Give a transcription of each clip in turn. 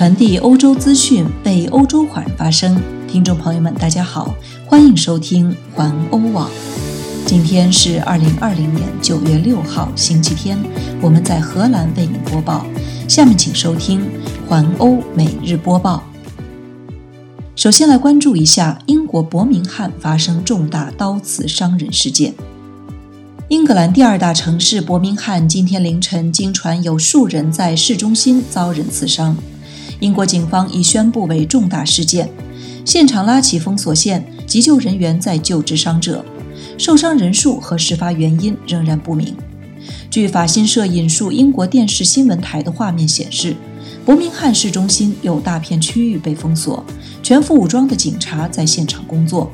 传递欧洲资讯，为欧洲华人发声。听众朋友们，大家好，欢迎收听环欧网。今天是二零二零年九月六号，星期天，我们在荷兰为您播报。下面请收听环欧每日播报。首先来关注一下英国伯明翰发生重大刀刺伤人事件。英格兰第二大城市伯明翰今天凌晨经传有数人在市中心遭人刺伤。英国警方已宣布为重大事件，现场拉起封锁线，急救人员在救治伤者，受伤人数和事发原因仍然不明。据法新社引述英国电视新闻台的画面显示，伯明翰市中心有大片区域被封锁，全副武装的警察在现场工作。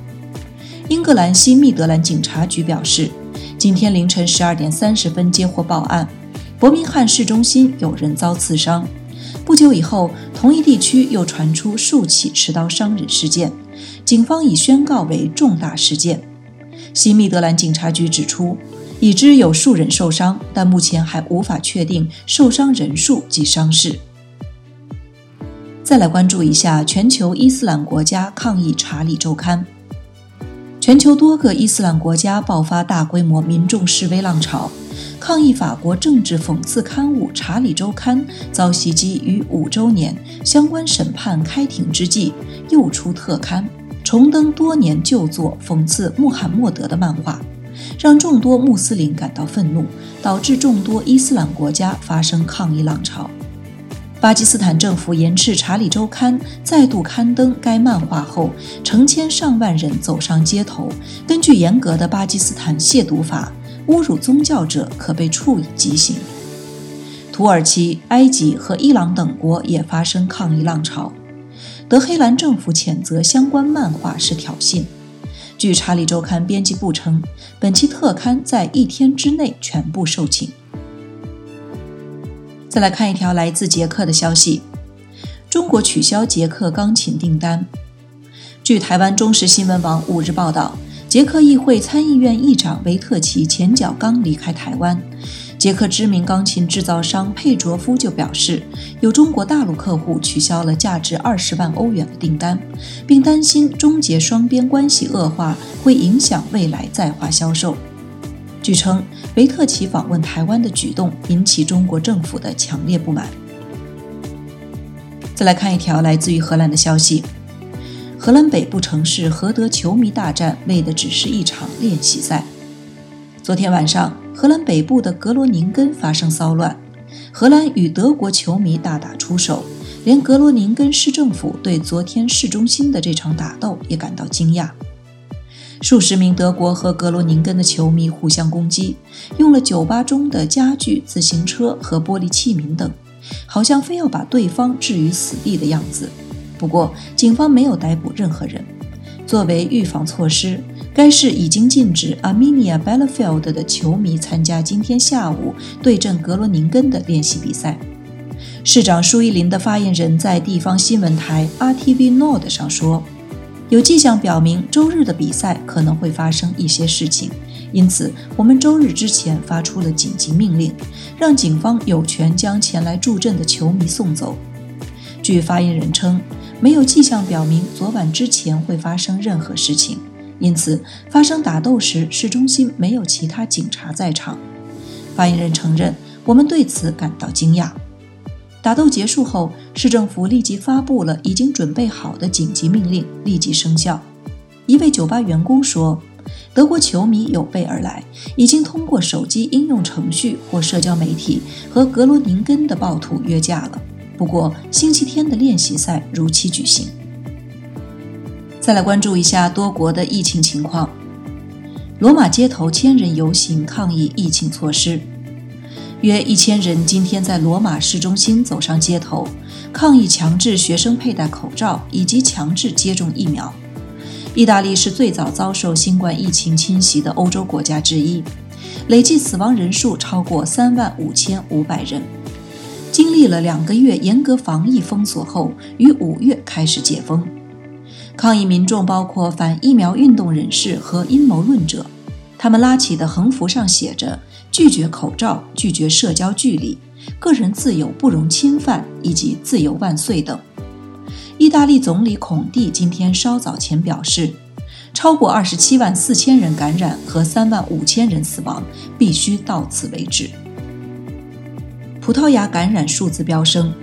英格兰西密德兰警察局表示，今天凌晨十二点三十分接获报案，伯明翰市中心有人遭刺伤。不久以后，同一地区又传出数起持刀伤人事件，警方已宣告为重大事件。西密德兰警察局指出，已知有数人受伤，但目前还无法确定受伤人数及伤势。再来关注一下全球伊斯兰国家抗议《查理周刊》。全球多个伊斯兰国家爆发大规模民众示威浪潮。抗议法国政治讽刺刊物《查理周刊》遭袭击逾五周年，相关审判开庭之际，又出特刊，重登多年旧作，讽刺穆罕默德的漫画，让众多穆斯林感到愤怒，导致众多伊斯兰国家发生抗议浪潮。巴基斯坦政府严斥《查理周刊》再度刊登该漫画后，成千上万人走上街头。根据严格的巴基斯坦亵渎法。侮辱宗教者可被处以极刑。土耳其、埃及和伊朗等国也发生抗议浪潮。德黑兰政府谴责相关漫画是挑衅。据《查理周刊》编辑部称，本期特刊在一天之内全部售罄。再来看一条来自捷克的消息：中国取消捷克钢琴订单。据台湾中时新闻网五日报道。捷克议会参议院议长维特奇前脚刚离开台湾，捷克知名钢琴制造商佩卓夫就表示，有中国大陆客户取消了价值二十万欧元的订单，并担心终结双边关系恶化会影响未来在华销售。据称，维特奇访问台湾的举动引起中国政府的强烈不满。再来看一条来自于荷兰的消息。荷兰北部城市荷德球迷大战为的只是一场练习赛。昨天晚上，荷兰北部的格罗宁根发生骚乱，荷兰与德国球迷大打出手，连格罗宁根市政府对昨天市中心的这场打斗也感到惊讶。数十名德国和格罗宁根的球迷互相攻击，用了酒吧中的家具、自行车和玻璃器皿等，好像非要把对方置于死地的样子。不过，警方没有逮捕任何人。作为预防措施，该市已经禁止 Arminia Bielefeld 的球迷参加今天下午对阵格罗宁根的练习比赛。市长舒伊林的发言人在地方新闻台 RTV Nord 上说：“有迹象表明，周日的比赛可能会发生一些事情，因此我们周日之前发出了紧急命令，让警方有权将前来助阵的球迷送走。”据发言人称。没有迹象表明昨晚之前会发生任何事情，因此发生打斗时，市中心没有其他警察在场。发言人承认：“我们对此感到惊讶。”打斗结束后，市政府立即发布了已经准备好的紧急命令，立即生效。一位酒吧员工说：“德国球迷有备而来，已经通过手机应用程序或社交媒体和格罗宁根的暴徒约架了。”不过，星期天的练习赛如期举行。再来关注一下多国的疫情情况。罗马街头千人游行抗议疫情措施，约一千人今天在罗马市中心走上街头，抗议强制学生佩戴口罩以及强制接种疫苗。意大利是最早遭受新冠疫情侵袭的欧洲国家之一，累计死亡人数超过三万五千五百人。经历了两个月严格防疫封锁后，于五月开始解封。抗议民众包括反疫苗运动人士和阴谋论者，他们拉起的横幅上写着“拒绝口罩，拒绝社交距离，个人自由不容侵犯以及自由万岁等。意大利总理孔蒂今天稍早前表示，超过二十七万四千人感染和三万五千人死亡，必须到此为止。葡萄牙感染数字飙升，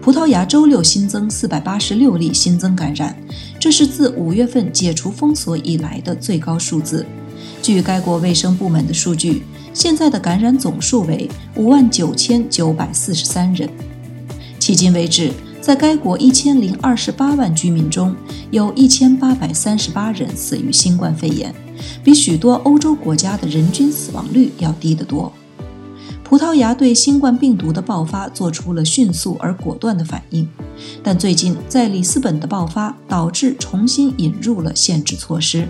葡萄牙周六新增四百八十六例新增感染，这是自五月份解除封锁以来的最高数字。据该国卫生部门的数据，现在的感染总数为五万九千九百四十三人。迄今为止。在该国一千零二十八万居民中，有一千八百三十八人死于新冠肺炎，比许多欧洲国家的人均死亡率要低得多。葡萄牙对新冠病毒的爆发做出了迅速而果断的反应，但最近在里斯本的爆发导致重新引入了限制措施。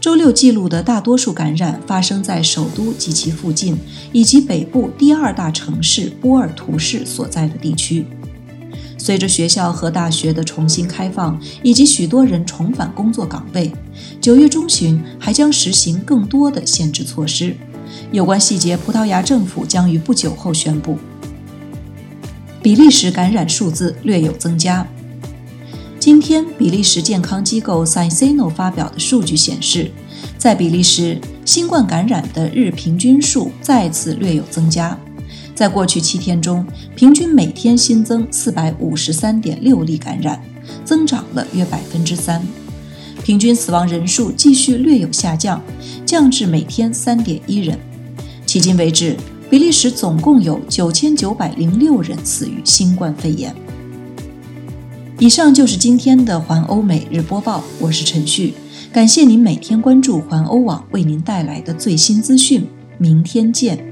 周六记录的大多数感染发生在首都及其附近，以及北部第二大城市波尔图市所在的地区。随着学校和大学的重新开放，以及许多人重返工作岗位，九月中旬还将实行更多的限制措施。有关细节，葡萄牙政府将于不久后宣布。比利时感染数字略有增加。今天，比利时健康机构 s i s e n o 发表的数据显示，在比利时，新冠感染的日平均数再次略有增加。在过去七天中，平均每天新增四百五十三点六例感染，增长了约百分之三。平均死亡人数继续略有下降，降至每天三点一人。迄今为止，比利时总共有九千九百零六人死于新冠肺炎。以上就是今天的环欧每日播报，我是陈旭，感谢您每天关注环欧网为您带来的最新资讯。明天见。